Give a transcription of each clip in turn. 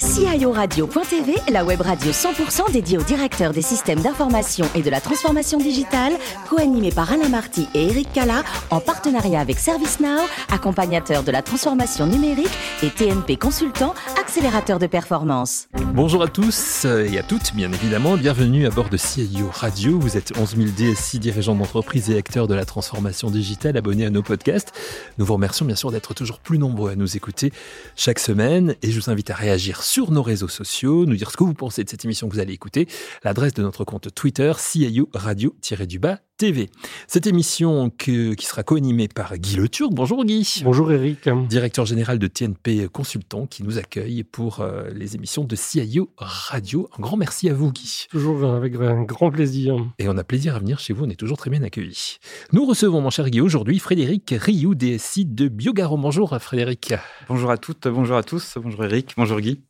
guys. CIORadio.tv, la web radio 100% dédiée aux directeurs des systèmes d'information et de la transformation digitale, co-animée par Alain Marty et Eric Cala, en partenariat avec ServiceNow, accompagnateur de la transformation numérique et TNP Consultant, accélérateur de performance. Bonjour à tous et à toutes, bien évidemment. Bienvenue à bord de CIO Radio. Vous êtes 11 000 DSI, dirigeants d'entreprise et acteurs de la transformation digitale, abonnés à nos podcasts. Nous vous remercions bien sûr d'être toujours plus nombreux à nous écouter chaque semaine et je vous invite à réagir sur nos réseaux sociaux, nous dire ce que vous pensez de cette émission que vous allez écouter. L'adresse de notre compte Twitter, CIO Radio-du-Bas TV. Cette émission qui sera co-animée par Guy Le Turc. Bonjour Guy. Bonjour Eric. Directeur général de TNP Consultant qui nous accueille pour euh, les émissions de CIO Radio. Un grand merci à vous Guy. Toujours avec un grand plaisir. Et on a plaisir à venir chez vous, on est toujours très bien accueillis. Nous recevons mon cher Guy aujourd'hui Frédéric Rioux, DSI de Biogaron. Bonjour Frédéric. Bonjour à toutes, bonjour à tous, bonjour Eric, bonjour Guy.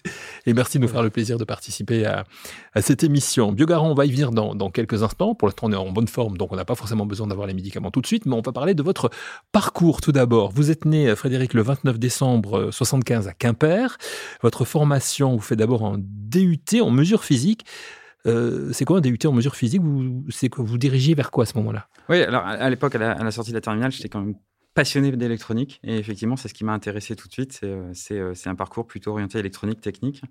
Et merci de nous faire le plaisir de participer à, cette émission. Biogaron, on va y venir dans, dans quelques instants. Pour l'instant, on est en bonne forme, donc on n'a pas forcément besoin d'avoir les médicaments tout de suite, mais on va parler de votre parcours tout d'abord. Vous êtes né, Frédéric, le 29 décembre 75 à Quimper. Votre formation, vous faites d'abord un DUT en mesure physique. Euh, c'est quoi un DUT en mesure physique? Vous, c'est vous dirigez vers quoi à ce moment-là? Oui, alors à l'époque, à, la sortie de la terminale, j'étais quand même passionné d'électronique et effectivement, c'est ce qui m'a intéressé tout de suite. C'est, euh, euh, un parcours plutôt orienté électronique technique.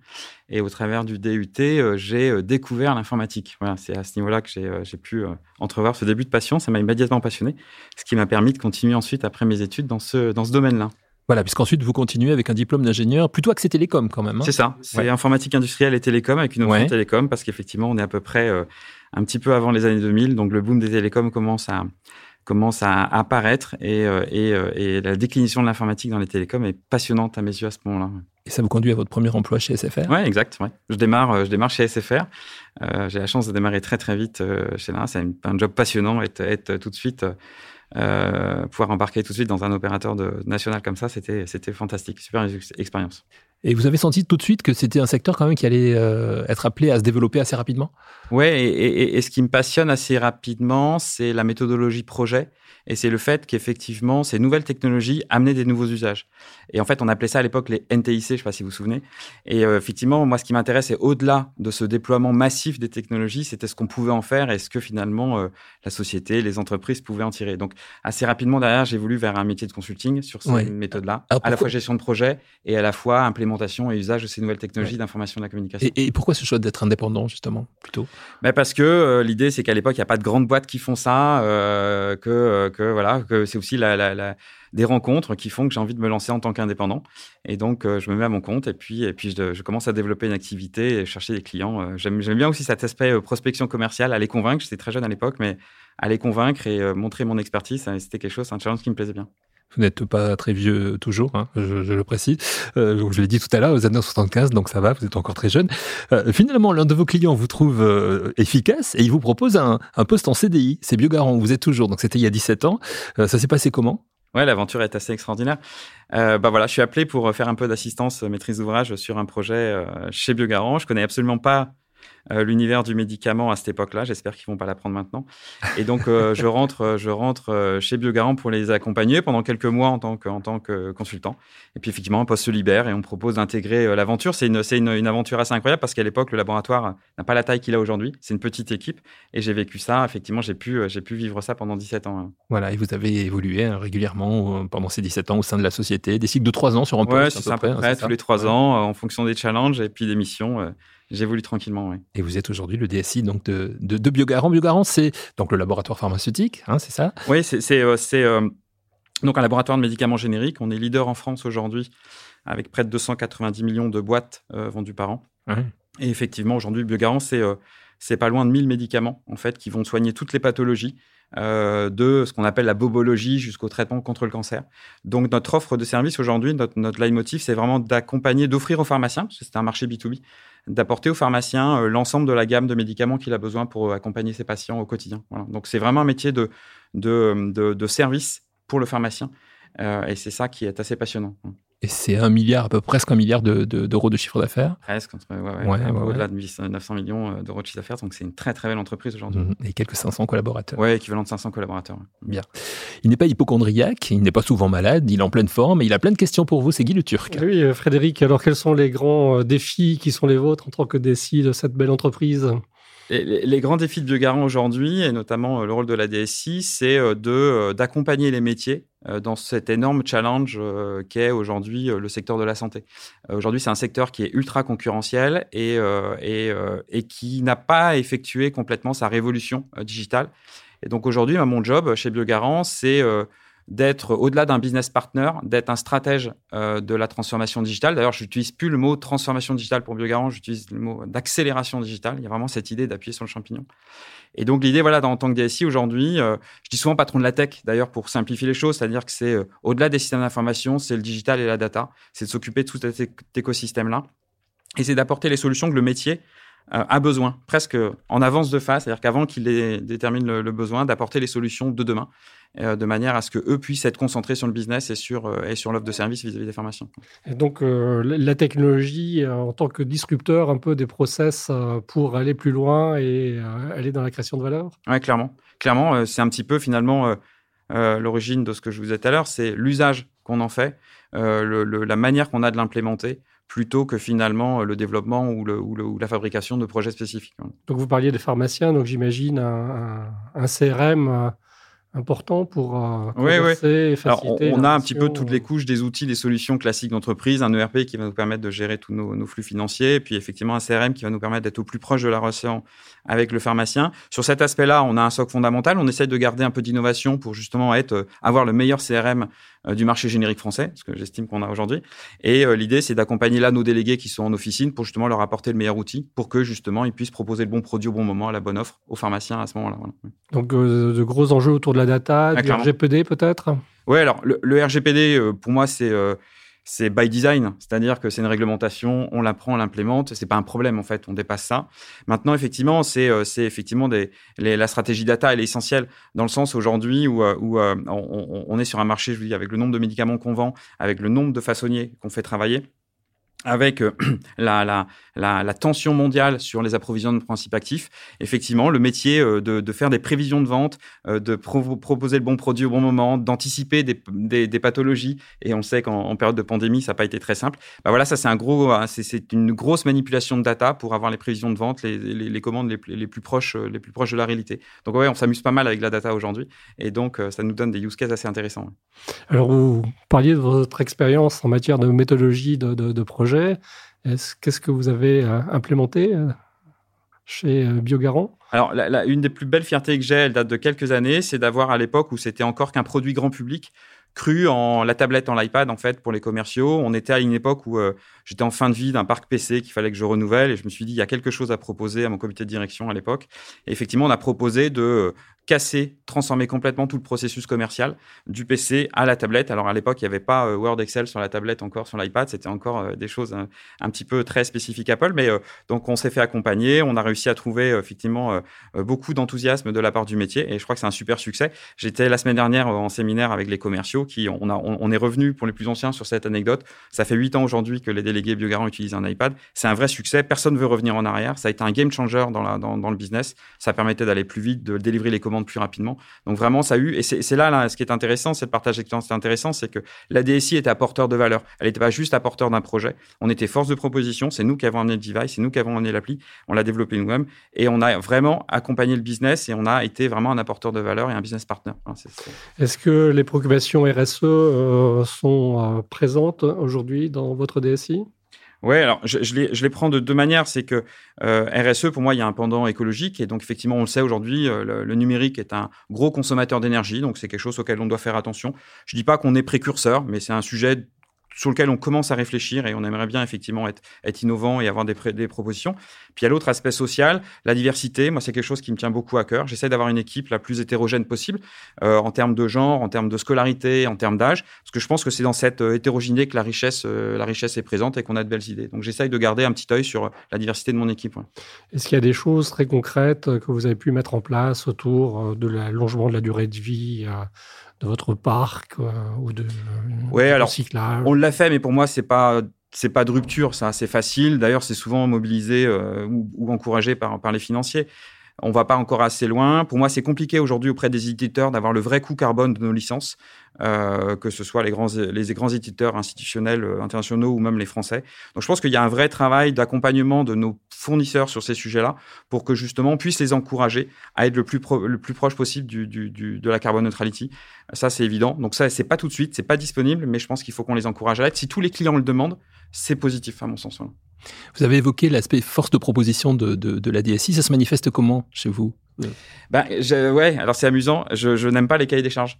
Et au travers du DUT, euh, j'ai découvert l'informatique. Voilà, c'est à ce niveau-là que j'ai, pu entrevoir ce début de passion. Ça m'a immédiatement passionné, ce qui m'a permis de continuer ensuite après mes études dans ce, dans ce domaine-là. Voilà, puisqu'ensuite vous continuez avec un diplôme d'ingénieur, plutôt axé télécom quand même. Hein. c'est ça, c'est informatique industrielle et télécom avec une option télécom, parce qu'effectivement on est à peu près un petit peu avant les années 2000, donc le boom des télécoms commence à, commence à apparaître et, euh, euh, et, la déclinaison de l'informatique dans les télécoms est passionnante à mes yeux à ce moment-là. Et ça vous conduit à votre premier emploi chez SFR Oui, exact. Ouais. Je, démarre, euh, je démarre chez SFR. J'ai la chance de démarrer très très vite chez là. C'est un, job passionnant, être, être tout de suite, pouvoir embarquer tout de suite dans un opérateur de, national comme ça, c'était fantastique, super expérience. Et vous avez senti tout de suite que c'était un secteur quand même qui allait euh, être appelé à se développer assez rapidement? Ouais, et, et, ce qui me passionne assez rapidement, c'est la méthodologie projet et c'est le fait qu'effectivement, ces nouvelles technologies amenaient des nouveaux usages. Et en fait, on appelait ça à l'époque les NTIC, je ne sais pas si vous vous souvenez. Et euh, effectivement, moi, ce qui m'intéresse, c'est au-delà de ce déploiement massif des technologies, c'était ce qu'on pouvait en faire et ce que finalement euh, la société, les entreprises pouvaient en tirer. Donc, assez rapidement derrière, j'ai voulu vers un métier de consulting sur ces méthodes-là, à la fois gestion de projet et à la fois implémentation et usage de ces nouvelles technologies d'information et de la communication. Et, pourquoi ce choix d'être indépendant, justement, plutôt? Ben Parce que euh, l'idée, c'est qu'à l'époque, il n'y a pas de grandes boîtes qui font ça, que que voilà, que c'est aussi des rencontres qui font que j'ai envie de me lancer en tant qu'indépendant. Et donc, euh, je me mets à mon compte et puis, et puis je, commence à développer une activité et chercher des clients. Euh, j'aime, bien aussi cet aspect euh, prospection commerciale, les convaincre. J'étais très jeune à l'époque, mais les convaincre et montrer mon expertise, c'était quelque chose, un challenge qui me plaisait bien. Vous n'êtes pas très vieux toujours, hein, je, le précise. Euh, je l'ai dit tout à l'heure, aux années 75, donc ça va, vous êtes encore très jeune. Euh, finalement, l'un de vos clients vous trouve euh, efficace et il vous propose un, poste en CDI. C'est Biogarant, vous êtes toujours, donc c'était il y a 17 ans. ça s'est passé comment? Ouais, l'aventure est assez extraordinaire. bah voilà, je suis appelé pour faire un peu d'assistance maîtrise d'ouvrage sur un projet chez Biogarant. Je connais absolument pas euh, l'univers du médicament à cette époque-là. J'espère qu'ils vont pas l'apprendre maintenant. Et donc, euh, je rentre, euh, je rentre chez Biogarant pour les accompagner pendant quelques mois en tant que, en tant que consultant. Et puis, effectivement, un poste se libère et on propose d'intégrer l'aventure. C'est une, c'est une, une, aventure assez incroyable parce qu'à l'époque, le laboratoire n'a pas la taille qu'il a aujourd'hui. C'est une petite équipe et j'ai vécu ça. Effectivement, j'ai pu, j'ai pu vivre ça pendant 17 ans. Hein. Voilà. Et vous avez évolué hein, régulièrement pendant ces 17 ans au sein de la société. Des cycles de 3 ans sur un poste. Ouais, c'est à peu près, tous les 3 ans en fonction des challenges et puis des missions. J'évolue tranquillement, oui. Et vous êtes aujourd'hui le DSI donc de, de, de Biogarant. Biogarant, c'est donc le laboratoire pharmaceutique, hein, c'est ça? Oui, c'est euh, euh, donc un laboratoire de médicaments génériques. On est leader en France aujourd'hui avec près de 290 millions de boîtes euh, vendues par an. Et effectivement, aujourd'hui, Biogarant, c'est c'est pas loin de 1000 médicaments en fait qui vont soigner toutes les pathologies. de ce qu'on appelle la bobologie jusqu'au traitement contre le cancer. Donc notre offre de service aujourd'hui, notre, notre leitmotiv, c'est vraiment d'accompagner, d'offrir aux pharmaciens, c'est un marché B2B, d'apporter au pharmacien euh, l'ensemble de la gamme de médicaments qu'il a besoin pour euh, accompagner ses patients au quotidien. Donc c'est vraiment un métier de, de, de, service pour le pharmacien. Euh, et c'est ça qui est assez passionnant. Et c'est un milliard, à peu près presque un milliard d'euros de, de, chiffre d'affaires. Presque, au-delà de 900 millions euh, d'euros de chiffre d'affaires. Donc c'est une très très belle entreprise aujourd'hui. Mhm. Et quelques 500 collaborateurs. Oui, équivalent de 500 collaborateurs. Bien. Il n'est pas hypochondriaque, il n'est pas souvent malade, il est en pleine forme et il a plein de questions pour vous. C'est Guy le Turc. Oui, euh, Frédéric, alors quels sont les grands euh, défis qui sont les vôtres en tant que DSI de cette belle entreprise? Les, grands défis de Biogarant aujourd'hui, et notamment euh, le rôle de la DSI, c'est euh, euh, d'accompagner les métiers dans cet énorme challenge qu'est aujourd'hui le secteur de la santé. Aujourd'hui, c'est un secteur qui est ultra concurrentiel et, et, et qui n'a pas effectué complètement sa révolution digitale. Et donc aujourd'hui, mon job chez Biogarant, c'est d'être au-delà d'un business partner, d'être un stratège euh, de la transformation digitale. D'ailleurs, je n'utilise plus le mot transformation digitale pour Biogarant, j'utilise le mot d'accélération digitale. Il y a vraiment cette idée d'appuyer sur le champignon. Et donc l'idée, voilà, en tant que DSI aujourd'hui, euh, je dis souvent patron de la tech, d'ailleurs pour simplifier les choses, c'est-à-dire que c'est euh, au-delà des systèmes d'information, c'est le digital et la data, c'est de s'occuper de tout cet écosystème-là, et c'est d'apporter les solutions que le métier a besoin, presque en avance de phase, c'est-à-dire qu'avant qu'il détermine le besoin, d'apporter les solutions de demain. Euh, de manière à ce que eux puissent être concentrés sur le business et sur, euh, et sur l'offre de service vis-à-vis des formations. Et donc, euh, la technologie en tant que disrupteur un peu des process pour aller plus loin et aller dans la création de valeur? Oui, clairement. Clairement, c'est un petit peu finalement l'origine de ce que je vous disais tout à l'heure, c'est l'usage qu'on en fait, la manière qu'on a de l'implémenter plutôt que finalement le développement ou, le, ou, la fabrication de projets spécifiques. Donc vous parliez des pharmaciens, donc j'imagine un, un, CRM important pour euh, oui, oui. Alors, on, a un petit peu toutes les couches des outils, des solutions classiques d'entreprise, un ERP qui va nous permettre de gérer tous nos, flux financiers, et puis effectivement un CRM qui va nous permettre d'être au plus proche de la relation avec le pharmacien. Sur cet aspect-là, on a un socle fondamental. On essaie de garder un peu d'innovation pour justement être, euh, avoir le meilleur CRM du marché générique français, ce que j'estime qu'on a aujourd'hui. Et euh, l'idée, c'est d'accompagner là nos délégués qui sont en officine pour justement leur apporter le meilleur outil pour que justement ils puissent proposer le bon produit au bon moment, la bonne offre aux pharmaciens à ce moment-là. Donc de gros enjeux autour de la data, du RGPD peut-être? Oui, alors le, RGPD, pour moi, c'est c'est by design, c'est-à-dire que c'est une réglementation, on l'apprend, on l'implémente, c'est pas un problème en fait, on dépasse ça. Maintenant, effectivement, c'est euh, effectivement des, la stratégie data, elle est essentielle dans le sens aujourd'hui où, euh, où euh, on, on, est sur un marché, je vous dis, avec le nombre de médicaments qu'on vend, avec le nombre de façonniers qu'on fait travailler avec euh, la, tension mondiale sur les approvisionnements de principes actifs, effectivement, le métier euh, de, faire des prévisions de vente, euh, de proposer le bon produit au bon moment, d'anticiper des, pathologies, et on sait qu'en période de pandémie, ça n'a pas été très simple. Bah voilà, ça c'est un gros, une grosse manipulation de data pour avoir les prévisions de vente, les, commandes les, plus proches, les plus proches de la réalité. Donc ouais, on s'amuse pas mal avec la data aujourd'hui, et donc ça nous donne des use cases assez intéressants. Alors vous parliez de votre expérience en matière de méthodologie de projet Qu'est-ce que vous avez euh, implémenté euh, chez euh, Biogarant Alors, une des plus belles fiertés que j'ai, elle date de quelques années, c'est d'avoir à l'époque où c'était encore qu'un produit grand public, cru en la tablette, en l'iPad, en fait, pour les commerciaux. On était à une époque où j'étais en fin de vie d'un parc PC qu'il fallait que je renouvelle et je me suis dit, il y a quelque chose à proposer à mon comité de direction à l'époque. Et effectivement, on a proposé de casser, transformer complètement tout le processus commercial du PC à la tablette. Alors à l'époque, il n'y avait pas euh, Word, Excel sur la tablette encore sur l'iPad, c'était encore euh, des choses un, petit peu très spécifiques Apple, mais euh, donc on s'est fait accompagner, on a réussi à trouver effectivement beaucoup d'enthousiasme de la part du métier et je crois que c'est un super succès. J'étais la semaine dernière en séminaire avec les commerciaux on, est revenu pour les plus anciens sur cette anecdote. Ça fait huit ans aujourd'hui que les délégués Biogarant utilisent un iPad. C'est un vrai succès. Personne ne veut revenir en arrière. Ça a été un game changer dans, le business. Ça permettait d'aller plus vite, de délivrer les commandes plus rapidement. Donc vraiment, ça a eu, et c'est là, ce qui est intéressant, c'est le partage d'expérience intéressant, c'est que la DSI était apporteur de valeur. Elle n'était pas juste apporteur d'un projet. On était force de proposition. C'est nous qui avons amené le device, c'est nous qui avons amené l'appli. On l'a développé nous-mêmes et on a vraiment accompagné le business et on a été vraiment un apporteur de valeur et un business partner. Est-ce que les préoccupations RSE euh, sont euh, présentes aujourd'hui dans votre DSI oui, alors je, les, je, les, prends de deux manières. C'est que euh, RSE, pour moi, il y a un pendant écologique. Et donc, effectivement, on le sait aujourd'hui, le, le, numérique est un gros consommateur d'énergie. Donc, c'est quelque chose auquel on doit faire attention. Je dis pas qu'on est précurseur, mais c'est un sujet sur lequel on commence à réfléchir et on aimerait bien effectivement être, être innovant et avoir des, des propositions. Puis il y a l'autre aspect social, la diversité. Moi, c'est quelque chose qui me tient beaucoup à cœur. J'essaie d'avoir une équipe la plus hétérogène possible euh, en termes de genre, en termes de scolarité, en termes d'âge, parce que je pense que c'est dans cette euh, hétérogénéité que la richesse, euh, la richesse est présente et qu'on a de belles idées. Donc j'essaye de garder un petit œil sur la diversité de mon équipe. Est-ce qu'il y a des choses très concrètes que vous avez pu mettre en place autour de l'allongement de la durée de vie de votre parc ou de, ouais, alors, On l'a fait, mais pour moi, c'est pas c'est pas de rupture, c'est facile. D'ailleurs, c'est souvent mobilisé ou, ou, encouragé par, par les financiers. On va pas encore assez loin. Pour moi, c'est compliqué aujourd'hui auprès des éditeurs d'avoir le vrai coût carbone de nos licences. Euh, que ce soit les grands, les grands éditeurs institutionnels euh, internationaux ou même les Français. Donc je pense qu'il y a un vrai travail d'accompagnement de nos fournisseurs sur ces sujets-là pour que justement on puisse les encourager à être le plus, le plus proche possible du, du, du, de la carbone neutrality. Ça, c'est évident. Donc ça, c'est pas tout de suite, c'est pas disponible, mais je pense qu'il faut qu'on les encourage à l'être. Si tous les clients le demandent, c'est positif à mon sens. Vous avez évoqué l'aspect force de proposition de, de, de, la DSI. Ça se manifeste comment chez vous ben, ouais, alors c'est amusant. Je, je n'aime pas les cahiers des charges.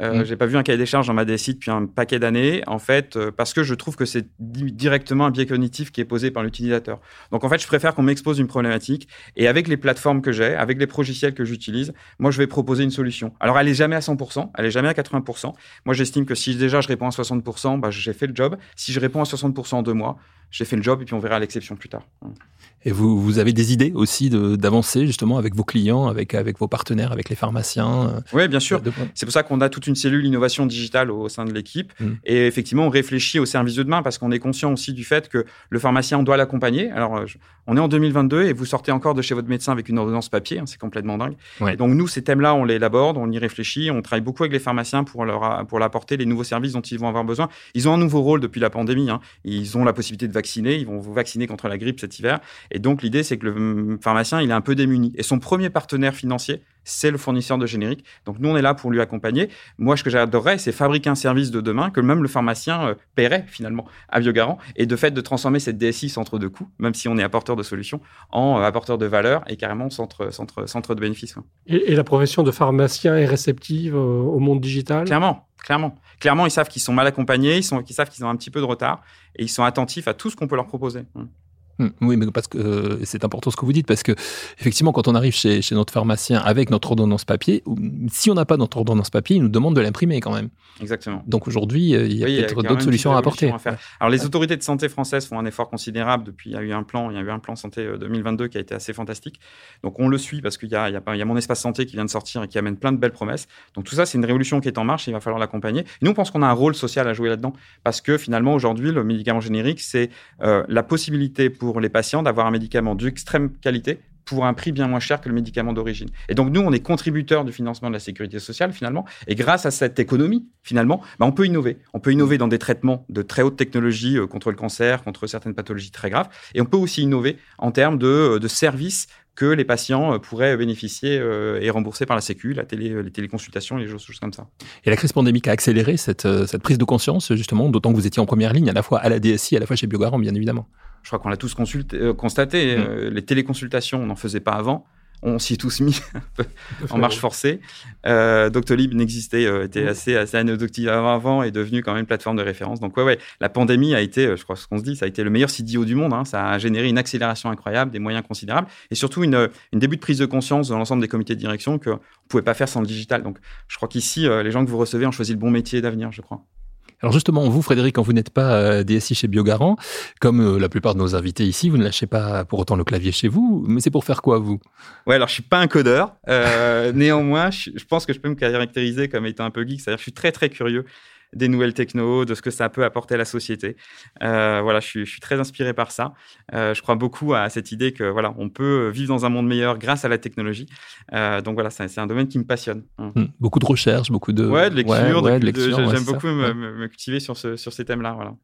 Euh, mm. J'ai pas vu un cahier des charges dans ma DSI depuis un paquet d'années, en fait, euh, parce que je trouve que c'est directement un biais cognitif qui est posé par l'utilisateur. Donc en fait, je préfère qu'on m'expose une problématique et avec les plateformes que j'ai, avec les logiciels que j'utilise, moi je vais proposer une solution. Alors elle est jamais à 100%, elle est jamais à 80%. Moi j'estime que si déjà je réponds à 60%, bah, j'ai fait le job. Si je réponds à 60% en deux mois, j'ai fait le job et puis on verra l'exception plus tard. Et vous, vous avez des idées aussi d'avancer justement avec vos clients, avec, avec vos partenaires, avec les pharmaciens euh, Oui, bien sûr. C'est pour ça qu'on a toute une cellule innovation digitale au, sein de l'équipe. Mmh. Et effectivement, on réfléchit au service de demain parce qu'on est conscient aussi du fait que le pharmacien, on doit l'accompagner. Alors, euh, on est en 2022 et vous sortez encore de chez votre médecin avec une ordonnance papier. Hein, c'est complètement dingue. Et donc, nous, ces thèmes-là, on les élabore, on y réfléchit. On travaille beaucoup avec les pharmaciens pour leur, pour leur apporter les nouveaux services dont ils vont avoir besoin. Ils ont un nouveau rôle depuis la pandémie. Hein. Ils ont la possibilité de Ils vont vous vacciner contre la grippe cet hiver. Et donc, l'idée, c'est que le pharmacien, il est un peu démuni. Et son premier partenaire financier, c'est le fournisseur de générique. Donc nous, on est là pour lui accompagner. Moi, ce que j'adorerais, c'est fabriquer un service de demain que même le pharmacien euh, paierait finalement à Biogarant et de fait de transformer cette DSI centre de coût, même si on est apporteur de solutions, en euh, apporteur de valeur et carrément centre, centre, centre de bénéfices. Et, la profession de pharmacien est réceptive au monde digital? Clairement, clairement. Clairement, ils savent qu'ils sont mal accompagnés, ils, sont, ils savent qu'ils ont un petit peu de retard et ils sont attentifs à tout ce qu'on peut leur proposer. Hmm. Oui, mais parce que euh, c'est important ce que vous dites, parce que effectivement, quand on arrive chez, chez notre pharmacien avec notre ordonnance papier, si on n'a pas notre ordonnance papier, il nous demande de l'imprimer quand même. Exactement. Donc aujourd'hui, euh, il y a peut-être d'autres solutions à apporter. Alors les autorités de santé françaises font un effort considérable depuis. Il y a eu un plan, il y a eu un plan santé 2022 euh, qui a été assez fantastique. Donc on le suit parce qu'il y a mon espace santé qui vient de sortir et qui amène plein de belles promesses. Donc tout ça, c'est une révolution qui est en marche. Et il va falloir l'accompagner. Nous, on pense qu'on a un rôle social à jouer là-dedans parce que finalement aujourd'hui, le médicament générique, c'est la possibilité pour les patients d'avoir un médicament d'extrême qualité pour un prix bien moins cher que le médicament d'origine. Et donc nous, on est contributeurs du financement de la sécurité sociale finalement, et grâce à cette économie finalement, bah, on peut innover. On peut innover dans des traitements de très haute technologie euh, contre le cancer, contre certaines pathologies très graves, et on peut aussi innover en termes de, euh, de services que les patients euh, pourraient bénéficier et rembourser par la Sécu, la télé, les téléconsultations, les choses, comme ça. Et la crise pandémique a accéléré cette, cette prise de conscience, justement, d'autant que vous étiez en première ligne, à la fois à la DSI, à la fois chez Biogarant, bien évidemment je crois qu'on l'a tous consulté, euh, constaté. Mm. Euh, les téléconsultations, on n'en faisait pas avant. On s'y est tous mis en marche forcée. Euh, Doctolib n'existait, euh, était assez, assez anecdotique avant et est devenu quand même une plateforme de référence. Donc, ouais, ouais, la pandémie a été, je crois ce qu'on se dit, ça a été le meilleur CDO du monde. Hein. Ça a généré une accélération incroyable, des moyens considérables et surtout une, une début de prise de conscience dans l'ensemble des comités de direction qu'on ne pouvait pas faire sans le digital. Donc, je crois qu'ici, les gens que vous recevez ont choisi le bon métier d'avenir, je crois. Alors justement, vous, Frédéric, quand vous n'êtes pas euh, DSI chez Biogarant, comme euh, la plupart de nos invités ici, vous ne lâchez pas pour autant le clavier chez vous, mais c'est pour faire quoi, vous? Ouais, alors je suis pas un codeur. Euh, néanmoins, je, pense que je peux me caractériser comme étant un peu geek, c'est-à-dire je suis très très curieux des nouvelles techno, de ce que ça peut apporter à la société. Euh, voilà, je suis, je suis, très inspiré par ça. Euh, je crois beaucoup à cette idée que voilà, on peut vivre dans un monde meilleur grâce à la technologie. Euh, donc voilà, c'est un domaine qui me passionne. Hein. Hmm. Beaucoup de recherche, beaucoup de ouais, de lecture, ouais, lecture. J'aime beaucoup me, me, cultiver sur, ce, sur ces thèmes-là. Voilà.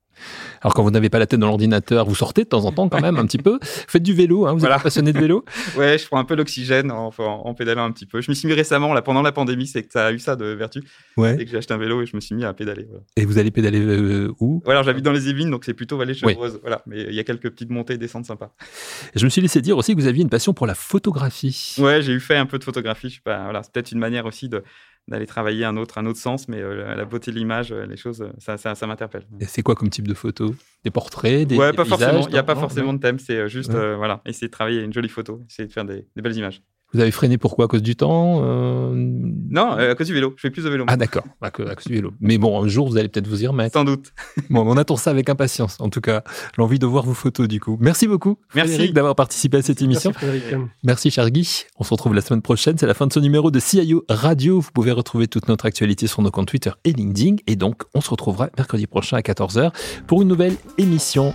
Alors quand vous n'avez pas la tête dans l'ordinateur, vous sortez de temps en temps quand même un petit peu. Faites du vélo, hein, vous êtes passionné de vélo Ouais, je prends un peu l'oxygène en, en, pédalant un petit peu. Je me suis mis récemment, là, pendant la pandémie, c'est que ça a eu ça de vertu. Ouais. Et que j'ai acheté un vélo et je me suis mis à pédaler. Voilà. Et vous allez pédaler euh, où? Alors j'habite dans les Yvelines, donc c'est plutôt vallée chevreuse. Voilà, mais il y a quelques petites montées et descentes sympas. je me suis laissé dire aussi que vous aviez une passion pour la photographie. Ouais, j'ai eu fait un peu de photographie. Je sais pas, voilà, c'est peut-être une manière aussi de d'aller travailler un autre, un autre sens, mais euh, la beauté de l'image, euh, les choses, ça, ça, ça m'interpelle. Et c'est quoi comme type de photo? Des portraits, des, ouais, pas forcément. Il n'y a pas forcément de thème. C'est juste, voilà, essayer de travailler une jolie photo, essayer de faire des, belles images. Vous avez freiné pourquoi? À cause du temps euh, Non, à cause du vélo. Je fais plus de vélo. Ah d'accord, à, cause du vélo. Mais bon, un jour, vous allez peut-être vous y remettre. Sans doute. bon, on attend ça avec impatience. En tout cas, l'envie de voir vos photos du coup. Merci beaucoup, Merci d'avoir participé à cette émission. Merci, Merci, cher Guy. On se retrouve la semaine prochaine. C'est la fin de ce numéro de CIO Radio. Vous pouvez retrouver toute notre actualité sur nos comptes Twitter et LinkedIn. Et donc, on se retrouvera mercredi prochain à 14h pour une nouvelle émission.